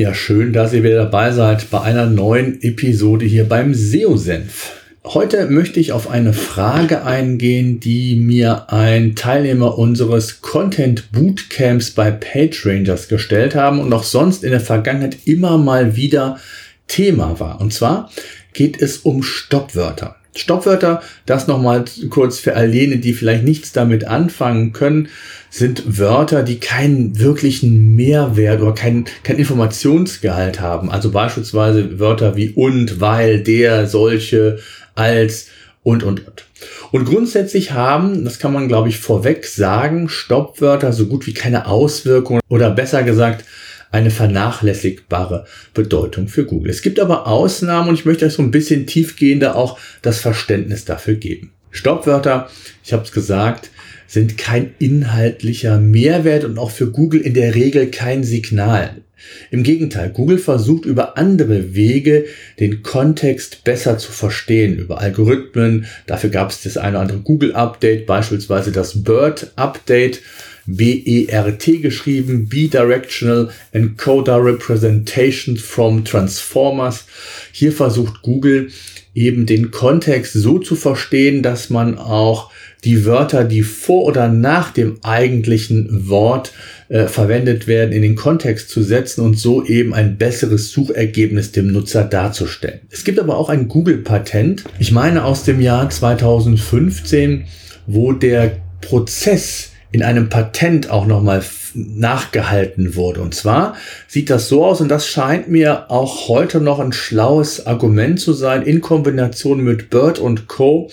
Ja, schön, dass ihr wieder dabei seid bei einer neuen Episode hier beim SEO-Senf. Heute möchte ich auf eine Frage eingehen, die mir ein Teilnehmer unseres Content Bootcamps bei PageRangers gestellt haben und auch sonst in der Vergangenheit immer mal wieder Thema war. Und zwar geht es um Stoppwörter. Stoppwörter, das nochmal kurz für Allene, die vielleicht nichts damit anfangen können, sind Wörter, die keinen wirklichen Mehrwert oder kein, kein Informationsgehalt haben. Also beispielsweise Wörter wie und, weil, der, solche, als und, und, und. Und grundsätzlich haben, das kann man glaube ich vorweg sagen, Stoppwörter so gut wie keine Auswirkungen oder besser gesagt, eine vernachlässigbare Bedeutung für Google. Es gibt aber Ausnahmen und ich möchte euch so ein bisschen tiefgehender auch das Verständnis dafür geben. Stoppwörter, ich habe es gesagt, sind kein inhaltlicher Mehrwert und auch für Google in der Regel kein Signal. Im Gegenteil, Google versucht über andere Wege den Kontext besser zu verstehen, über Algorithmen. Dafür gab es das eine oder andere Google-Update, beispielsweise das BERT-Update B-E-R-T geschrieben, Bidirectional Encoder Representation from Transformers. Hier versucht Google eben den Kontext so zu verstehen, dass man auch die Wörter, die vor oder nach dem eigentlichen Wort äh, verwendet werden, in den Kontext zu setzen und so eben ein besseres Suchergebnis dem Nutzer darzustellen. Es gibt aber auch ein Google-Patent, ich meine aus dem Jahr 2015, wo der Prozess in einem Patent auch nochmal nachgehalten wurde. Und zwar sieht das so aus, und das scheint mir auch heute noch ein schlaues Argument zu sein, in Kombination mit Bird und Co.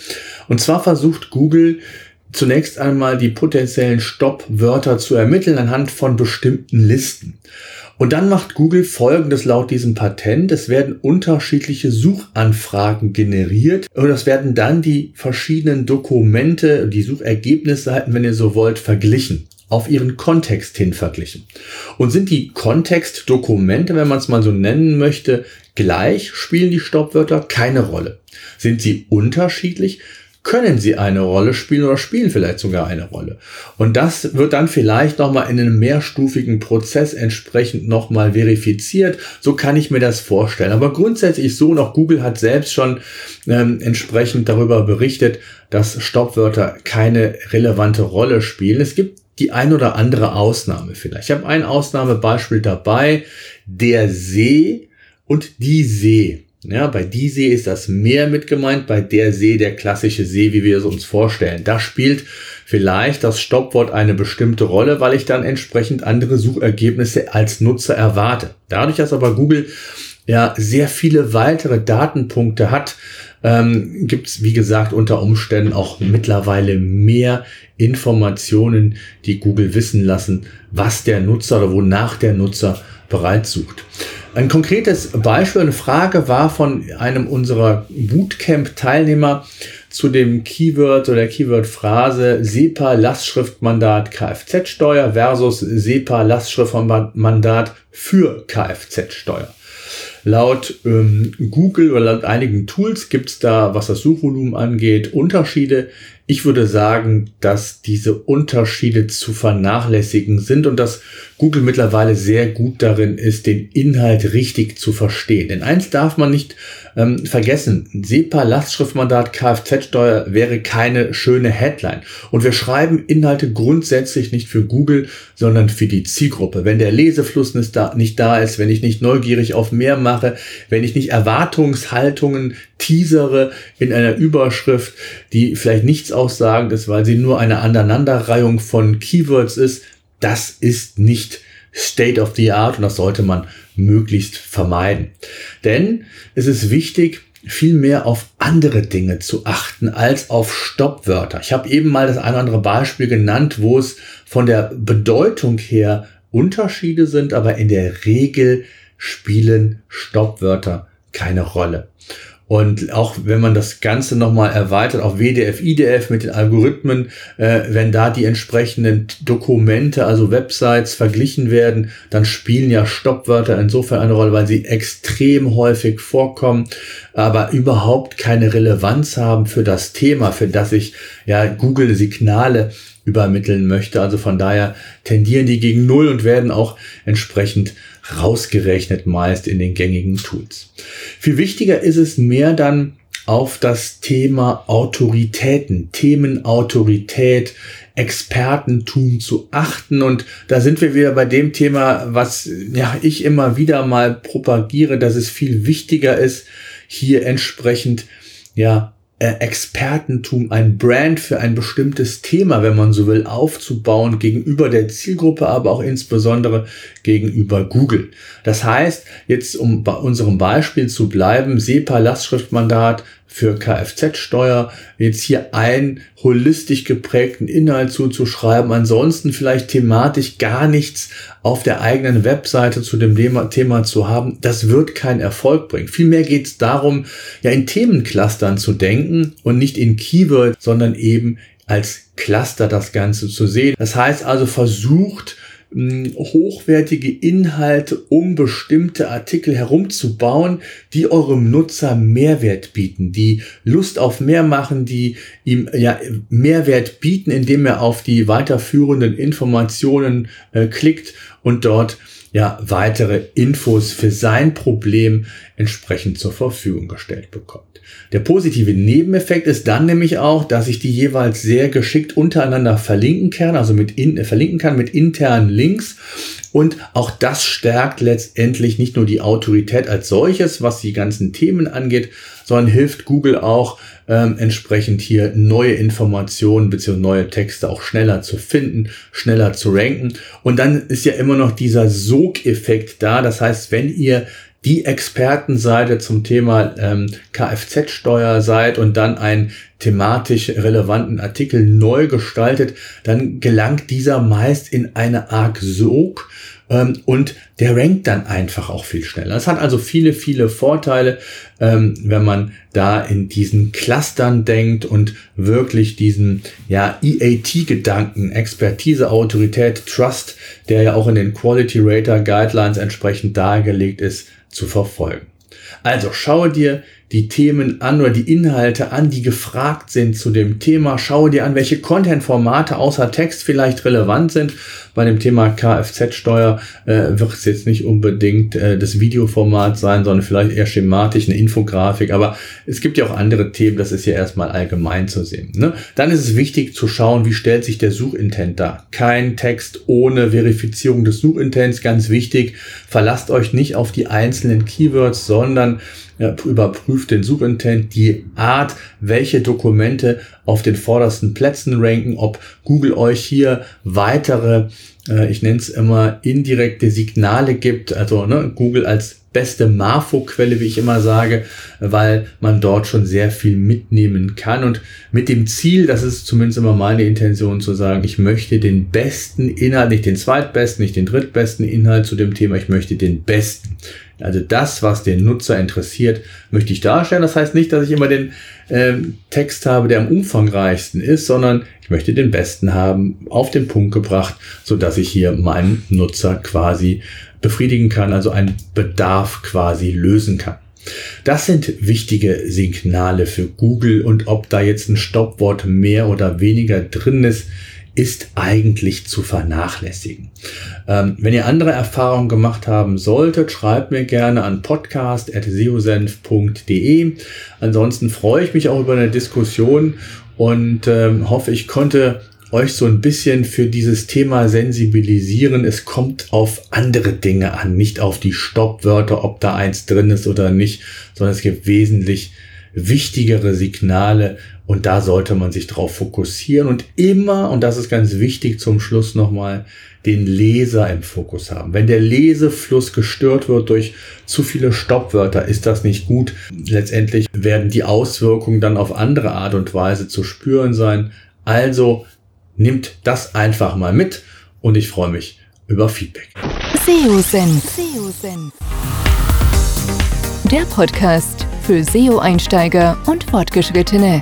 Und zwar versucht Google zunächst einmal die potenziellen Stoppwörter zu ermitteln anhand von bestimmten Listen. Und dann macht Google Folgendes laut diesem Patent. Es werden unterschiedliche Suchanfragen generiert und es werden dann die verschiedenen Dokumente, die Suchergebnisseiten, wenn ihr so wollt, verglichen auf ihren Kontext hin verglichen. Und sind die Kontextdokumente, wenn man es mal so nennen möchte, gleich, spielen die Stoppwörter keine Rolle. Sind sie unterschiedlich, können sie eine Rolle spielen oder spielen vielleicht sogar eine Rolle. Und das wird dann vielleicht nochmal in einem mehrstufigen Prozess entsprechend nochmal verifiziert. So kann ich mir das vorstellen. Aber grundsätzlich so, noch Google hat selbst schon ähm, entsprechend darüber berichtet, dass Stoppwörter keine relevante Rolle spielen. Es gibt die ein oder andere Ausnahme vielleicht. Ich habe ein Ausnahmebeispiel dabei, der See und die See. Ja, bei die See ist das Meer mit gemeint, bei der See der klassische See, wie wir es uns vorstellen. Da spielt vielleicht das Stoppwort eine bestimmte Rolle, weil ich dann entsprechend andere Suchergebnisse als Nutzer erwarte. Dadurch, dass aber Google ja sehr viele weitere Datenpunkte hat, ähm, gibt es, wie gesagt, unter Umständen auch mittlerweile mehr Informationen, die Google wissen lassen, was der Nutzer oder wonach der Nutzer bereits sucht. Ein konkretes Beispiel, eine Frage war von einem unserer Bootcamp-Teilnehmer zu dem Keyword oder Keyword-Phrase SEPA Lastschriftmandat Kfz-Steuer versus SEPA Lastschriftmandat für Kfz-Steuer. Laut ähm, Google oder laut einigen Tools gibt es da, was das Suchvolumen angeht, Unterschiede. Ich würde sagen, dass diese Unterschiede zu vernachlässigen sind und dass Google mittlerweile sehr gut darin ist, den Inhalt richtig zu verstehen. Denn eins darf man nicht ähm, vergessen, SEPA Lastschriftmandat Kfz-Steuer wäre keine schöne Headline. Und wir schreiben Inhalte grundsätzlich nicht für Google, sondern für die Zielgruppe. Wenn der Lesefluss nicht da, nicht da ist, wenn ich nicht neugierig auf mehr mache, wenn ich nicht Erwartungshaltungen teasere in einer Überschrift, die vielleicht nichts aussagend ist, weil sie nur eine Aneinanderreihung von Keywords ist, das ist nicht State of the Art und das sollte man möglichst vermeiden. Denn es ist wichtig, viel mehr auf andere Dinge zu achten als auf Stoppwörter. Ich habe eben mal das ein oder andere Beispiel genannt, wo es von der Bedeutung her Unterschiede sind, aber in der Regel spielen Stoppwörter keine Rolle. Und auch wenn man das Ganze nochmal erweitert auf WDF, IDF mit den Algorithmen, äh, wenn da die entsprechenden Dokumente, also Websites verglichen werden, dann spielen ja Stoppwörter insofern eine Rolle, weil sie extrem häufig vorkommen, aber überhaupt keine Relevanz haben für das Thema, für das ich ja Google Signale übermitteln möchte. Also von daher tendieren die gegen Null und werden auch entsprechend rausgerechnet meist in den gängigen Tools. Viel wichtiger ist es mehr dann auf das Thema Autoritäten, Themenautorität, Expertentum zu achten. Und da sind wir wieder bei dem Thema, was ja, ich immer wieder mal propagiere, dass es viel wichtiger ist, hier entsprechend ja, Expertentum, ein Brand für ein bestimmtes Thema, wenn man so will, aufzubauen gegenüber der Zielgruppe, aber auch insbesondere gegenüber Google. Das heißt, jetzt um bei unserem Beispiel zu bleiben, SEPA-Lastschriftmandat für Kfz-Steuer, jetzt hier einen holistisch geprägten Inhalt zuzuschreiben, ansonsten vielleicht thematisch gar nichts auf der eigenen Webseite zu dem Thema, zu haben, das wird keinen Erfolg bringen. Vielmehr geht es darum, ja in Themenclustern zu denken und nicht in Keywords, sondern eben als Cluster das Ganze zu sehen. Das heißt also versucht, hochwertige Inhalte um bestimmte Artikel herumzubauen, die eurem Nutzer Mehrwert bieten, die Lust auf mehr machen, die ihm ja Mehrwert bieten, indem er auf die weiterführenden Informationen äh, klickt und dort ja weitere Infos für sein Problem entsprechend zur Verfügung gestellt bekommt. Der positive Nebeneffekt ist dann nämlich auch, dass ich die jeweils sehr geschickt untereinander verlinken kann, also mit in, verlinken kann mit internen Links. Und auch das stärkt letztendlich nicht nur die Autorität als solches, was die ganzen Themen angeht, sondern hilft Google auch ähm, entsprechend hier neue Informationen bzw. neue Texte auch schneller zu finden, schneller zu ranken. Und dann ist ja immer noch dieser Sogeffekt da. Das heißt, wenn ihr die Expertenseite zum Thema ähm, Kfz-Steuer seid und dann einen thematisch relevanten Artikel neu gestaltet, dann gelangt dieser meist in eine Art Sog ähm, und der rankt dann einfach auch viel schneller. Es hat also viele, viele Vorteile, ähm, wenn man da in diesen Clustern denkt und wirklich diesen ja, EAT-Gedanken, Expertise, Autorität, Trust, der ja auch in den Quality Rater Guidelines entsprechend dargelegt ist, zu verfolgen. Also schaue dir die Themen an oder die Inhalte an, die gefragt sind zu dem Thema. Schaue dir an, welche Content-Formate außer Text vielleicht relevant sind. Bei dem Thema Kfz-Steuer äh, wird es jetzt nicht unbedingt äh, das Videoformat sein, sondern vielleicht eher schematisch eine Infografik. Aber es gibt ja auch andere Themen, das ist ja erstmal allgemein zu sehen. Ne? Dann ist es wichtig zu schauen, wie stellt sich der Suchintent dar. Kein Text ohne Verifizierung des Suchintents, ganz wichtig. Verlasst euch nicht auf die einzelnen Keywords, sondern überprüft den Suchintent, die Art, welche Dokumente auf den vordersten Plätzen ranken, ob Google euch hier weitere, äh, ich nenne es immer indirekte Signale gibt, also ne, Google als beste Marfo-Quelle, wie ich immer sage, weil man dort schon sehr viel mitnehmen kann und mit dem Ziel, das ist zumindest immer meine Intention zu sagen, ich möchte den besten Inhalt, nicht den zweitbesten, nicht den drittbesten Inhalt zu dem Thema, ich möchte den besten. Also das, was den Nutzer interessiert, möchte ich darstellen. Das heißt nicht, dass ich immer den ähm, Text habe, der am umfangreichsten ist, sondern ich möchte den besten haben, auf den Punkt gebracht, so dass ich hier meinen Nutzer quasi befriedigen kann, also einen Bedarf quasi lösen kann. Das sind wichtige Signale für Google und ob da jetzt ein Stoppwort mehr oder weniger drin ist, ist eigentlich zu vernachlässigen. Ähm, wenn ihr andere Erfahrungen gemacht haben solltet, schreibt mir gerne an podcast.seosenf.de. Ansonsten freue ich mich auch über eine Diskussion und ähm, hoffe, ich konnte euch so ein bisschen für dieses Thema sensibilisieren. Es kommt auf andere Dinge an, nicht auf die Stoppwörter, ob da eins drin ist oder nicht, sondern es gibt wesentlich wichtigere Signale und da sollte man sich drauf fokussieren und immer, und das ist ganz wichtig zum Schluss nochmal, den Leser im Fokus haben. Wenn der Lesefluss gestört wird durch zu viele Stoppwörter, ist das nicht gut. Letztendlich werden die Auswirkungen dann auf andere Art und Weise zu spüren sein. Also nimmt das einfach mal mit und ich freue mich über Feedback. SEO -Senf. der Podcast für SEO-Einsteiger und Fortgeschrittene.